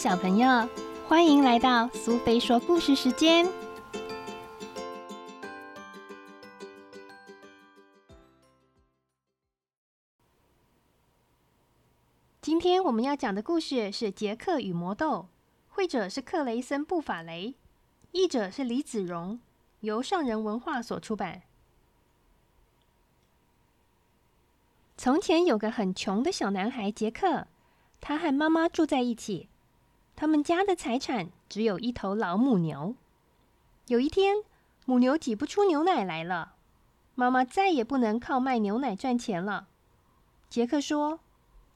小朋友，欢迎来到苏菲说故事时间。今天我们要讲的故事是《杰克与魔豆》，绘者是克雷森·布法雷，译者是李子荣，由上人文化所出版。从前有个很穷的小男孩杰克，他和妈妈住在一起。他们家的财产只有一头老母牛。有一天，母牛挤不出牛奶来了，妈妈再也不能靠卖牛奶赚钱了。杰克说：“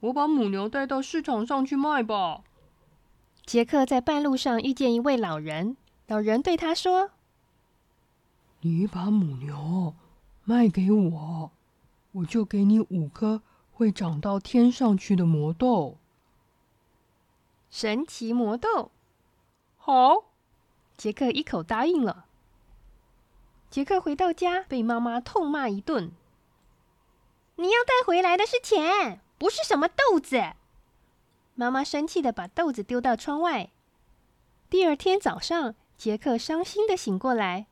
我把母牛带到市场上去卖吧。”杰克在半路上遇见一位老人，老人对他说：“你把母牛卖给我。”我就给你五颗会长到天上去的魔豆，神奇魔豆。好，杰克一口答应了。杰克回到家，被妈妈痛骂一顿。你要带回来的是钱，不是什么豆子。妈妈生气的把豆子丢到窗外。第二天早上，杰克伤心的醒过来，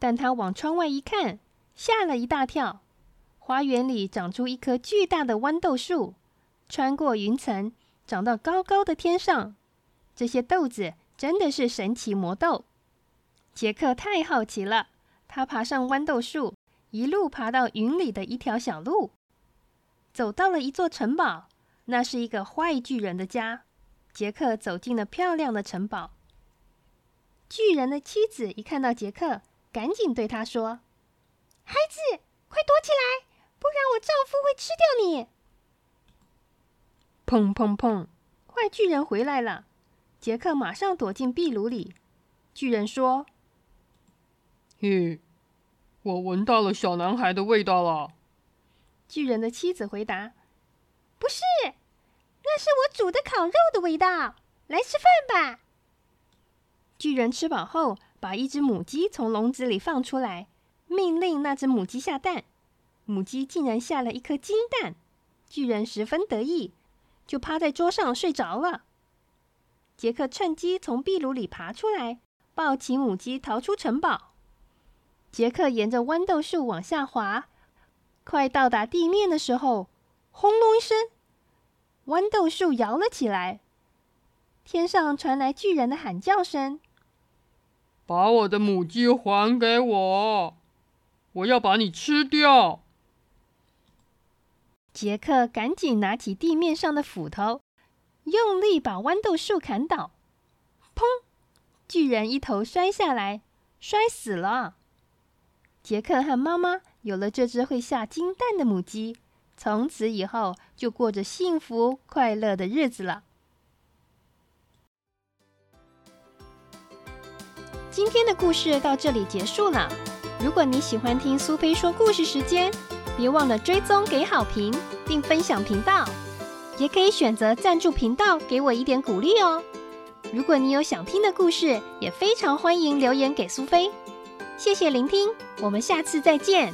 但他往窗外一看，吓了一大跳。花园里长出一棵巨大的豌豆树，穿过云层，长到高高的天上。这些豆子真的是神奇魔豆。杰克太好奇了，他爬上豌豆树，一路爬到云里的一条小路，走到了一座城堡。那是一个坏巨人的家。杰克走进了漂亮的城堡。巨人的妻子一看到杰克，赶紧对他说：“孩子，快躲起来！”不然我丈夫会吃掉你！砰砰砰！坏巨人回来了，杰克马上躲进壁炉里。巨人说：“嘿，我闻到了小男孩的味道了。”巨人的妻子回答：“不是，那是我煮的烤肉的味道。来吃饭吧。”巨人吃饱后，把一只母鸡从笼子里放出来，命令那只母鸡下蛋。母鸡竟然下了一颗金蛋，巨人十分得意，就趴在桌上睡着了。杰克趁机从壁炉里爬出来，抱起母鸡逃出城堡。杰克沿着豌豆树往下滑，快到达地面的时候，轰隆一声，豌豆树摇了起来，天上传来巨人的喊叫声：“把我的母鸡还给我！我要把你吃掉！”杰克赶紧拿起地面上的斧头，用力把豌豆树砍倒。砰！巨人一头摔下来，摔死了。杰克和妈妈有了这只会下金蛋的母鸡，从此以后就过着幸福快乐的日子了。今天的故事到这里结束了。如果你喜欢听苏菲说故事时间，别忘了追踪、给好评，并分享频道，也可以选择赞助频道，给我一点鼓励哦。如果你有想听的故事，也非常欢迎留言给苏菲。谢谢聆听，我们下次再见。